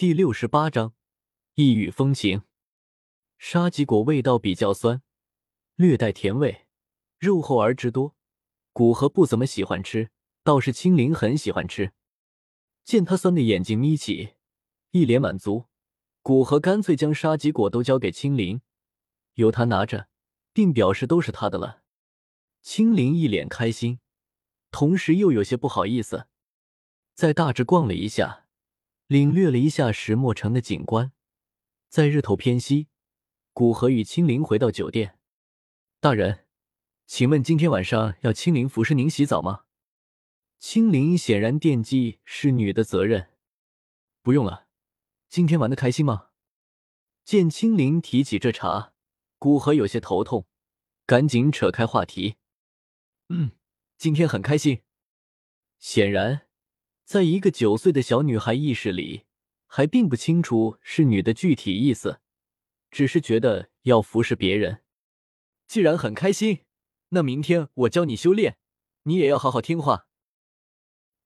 第六十八章异域风情。沙棘果味道比较酸，略带甜味，肉厚而汁多。古河不怎么喜欢吃，倒是青灵很喜欢吃。见他酸的眼睛眯起，一脸满足，古河干脆将沙棘果都交给青灵，由他拿着，并表示都是他的了。青灵一脸开心，同时又有些不好意思。在大致逛了一下。领略了一下石墨城的景观，在日头偏西，古河与青灵回到酒店。大人，请问今天晚上要青灵服侍您洗澡吗？青灵显然惦记侍女的责任。不用了，今天玩的开心吗？见青灵提起这茬，古河有些头痛，赶紧扯开话题。嗯，今天很开心。显然。在一个九岁的小女孩意识里，还并不清楚侍女的具体意思，只是觉得要服侍别人。既然很开心，那明天我教你修炼，你也要好好听话。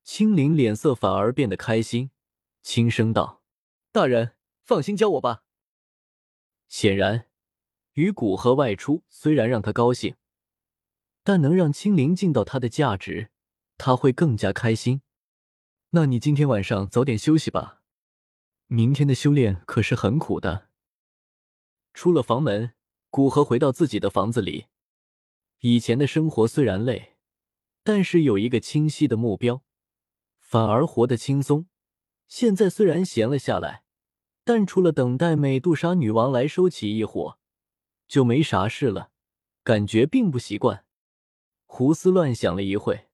青灵脸色反而变得开心，轻声道：“大人放心教我吧。”显然，与古河外出虽然让他高兴，但能让青灵尽到他的价值，他会更加开心。那你今天晚上早点休息吧，明天的修炼可是很苦的。出了房门，古河回到自己的房子里。以前的生活虽然累，但是有一个清晰的目标，反而活得轻松。现在虽然闲了下来，但除了等待美杜莎女王来收起一伙，就没啥事了，感觉并不习惯。胡思乱想了一会。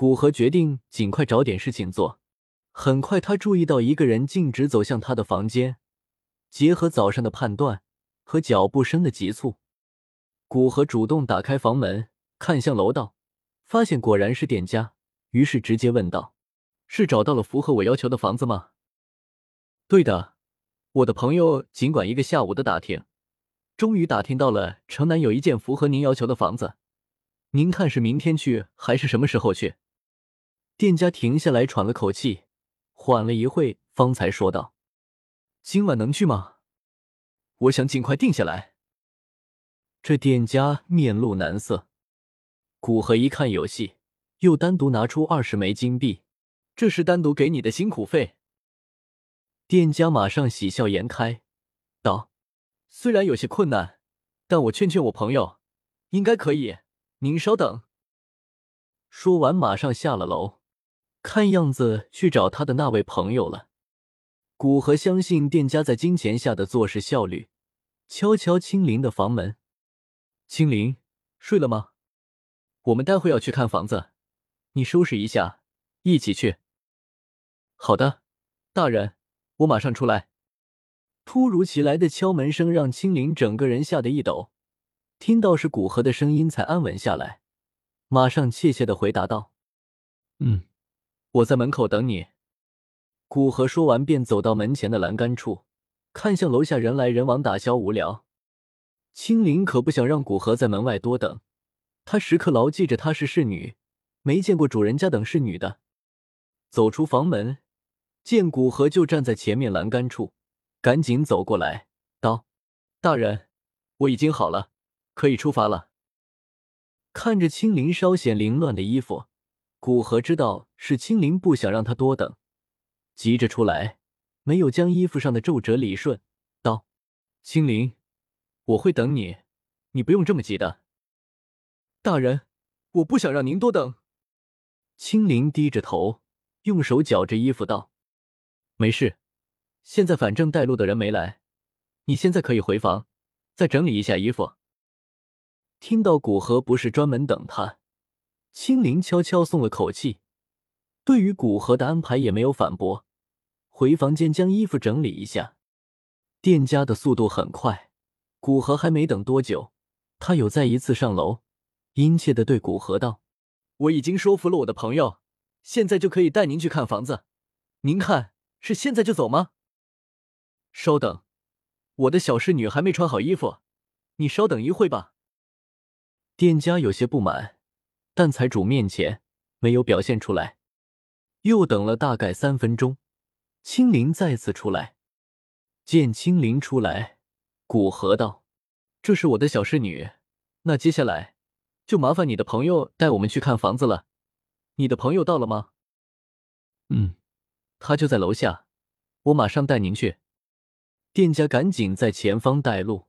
古河决定尽快找点事情做。很快，他注意到一个人径直走向他的房间。结合早上的判断和脚步声的急促，古河主动打开房门，看向楼道，发现果然是店家，于是直接问道：“是找到了符合我要求的房子吗？”“对的，我的朋友尽管一个下午的打听，终于打听到了城南有一间符合您要求的房子。您看是明天去还是什么时候去？”店家停下来，喘了口气，缓了一会，方才说道：“今晚能去吗？我想尽快定下来。”这店家面露难色。古河一看有戏，又单独拿出二十枚金币：“这是单独给你的辛苦费。”店家马上喜笑颜开，道：“虽然有些困难，但我劝劝我朋友，应该可以。您稍等。”说完，马上下了楼。看样子去找他的那位朋友了。古河相信店家在金钱下的做事效率，敲敲青灵的房门。青林，睡了吗？我们待会要去看房子，你收拾一下，一起去。好的，大人，我马上出来。突如其来的敲门声让青林整个人吓得一抖，听到是古河的声音才安稳下来，马上怯怯的回答道：“嗯。”我在门口等你。古河说完，便走到门前的栏杆处，看向楼下人来人往，打消无聊。青灵可不想让古河在门外多等，他时刻牢记着她是侍女，没见过主人家等侍女的。走出房门，见古河就站在前面栏杆处，赶紧走过来道：“大人，我已经好了，可以出发了。”看着青灵稍显凌乱的衣服。古河知道是青灵不想让他多等，急着出来，没有将衣服上的皱褶理顺，道：“青灵，我会等你，你不用这么急的。”大人，我不想让您多等。青灵低着头，用手绞着衣服道：“没事，现在反正带路的人没来，你现在可以回房，再整理一下衣服。”听到古河不是专门等他。青灵悄悄松了口气，对于古河的安排也没有反驳，回房间将衣服整理一下。店家的速度很快，古河还没等多久，他有再一次上楼，殷切的对古河道：“我已经说服了我的朋友，现在就可以带您去看房子。您看是现在就走吗？”稍等，我的小侍女还没穿好衣服，你稍等一会吧。店家有些不满。但财主面前没有表现出来。又等了大概三分钟，青灵再次出来，见青灵出来，古河道：“这是我的小侍女，那接下来就麻烦你的朋友带我们去看房子了。你的朋友到了吗？”“嗯，他就在楼下，我马上带您去。”店家赶紧在前方带路。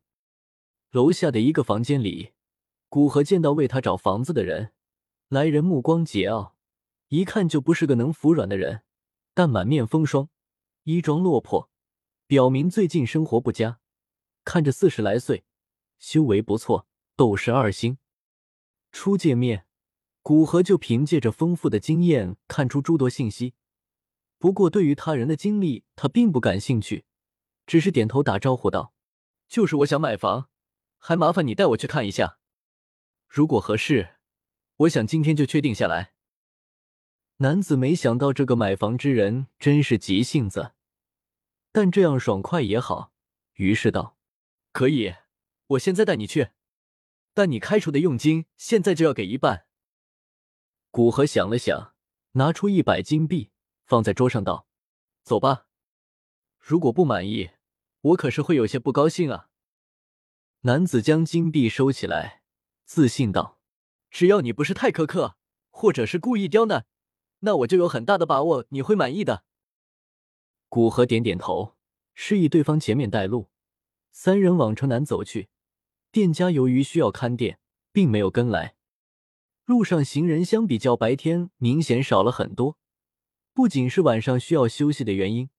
楼下的一个房间里，古河见到为他找房子的人，来人目光桀骜，一看就不是个能服软的人，但满面风霜，衣装落魄，表明最近生活不佳。看着四十来岁，修为不错，斗士二星。初见面，古河就凭借着丰富的经验看出诸多信息。不过对于他人的经历，他并不感兴趣。只是点头打招呼道：“就是我想买房，还麻烦你带我去看一下。如果合适，我想今天就确定下来。”男子没想到这个买房之人真是急性子，但这样爽快也好，于是道：“可以，我现在带你去，但你开出的佣金现在就要给一半。”古河想了想，拿出一百金币放在桌上道：“走吧。”如果不满意，我可是会有些不高兴啊。男子将金币收起来，自信道：“只要你不是太苛刻，或者是故意刁难，那我就有很大的把握你会满意的。”古河点点头，示意对方前面带路。三人往城南走去。店家由于需要看店，并没有跟来。路上行人相比较白天明显少了很多，不仅是晚上需要休息的原因。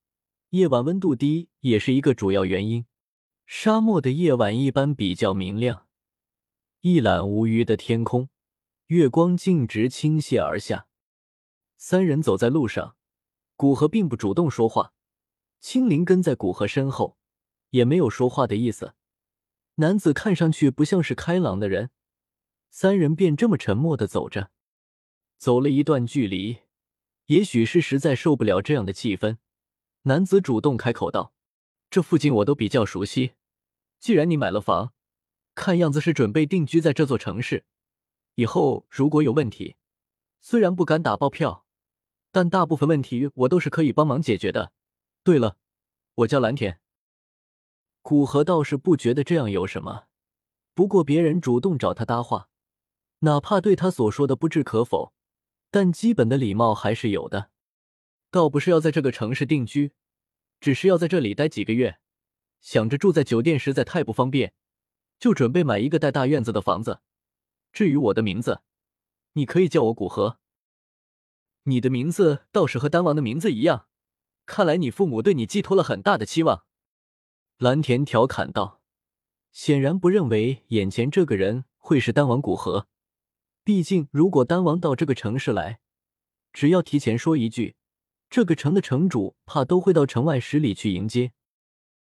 夜晚温度低也是一个主要原因。沙漠的夜晚一般比较明亮，一览无余的天空，月光径直倾泻而下。三人走在路上，古河并不主动说话，青灵跟在古河身后，也没有说话的意思。男子看上去不像是开朗的人，三人便这么沉默的走着。走了一段距离，也许是实在受不了这样的气氛。男子主动开口道：“这附近我都比较熟悉。既然你买了房，看样子是准备定居在这座城市。以后如果有问题，虽然不敢打包票，但大部分问题我都是可以帮忙解决的。对了，我叫蓝田。”古河倒是不觉得这样有什么，不过别人主动找他搭话，哪怕对他所说的不置可否，但基本的礼貌还是有的。倒不是要在这个城市定居，只是要在这里待几个月。想着住在酒店实在太不方便，就准备买一个带大院子的房子。至于我的名字，你可以叫我古河。你的名字倒是和丹王的名字一样，看来你父母对你寄托了很大的期望。”蓝田调侃道，显然不认为眼前这个人会是丹王古河。毕竟，如果丹王到这个城市来，只要提前说一句。这个城的城主怕都会到城外十里去迎接。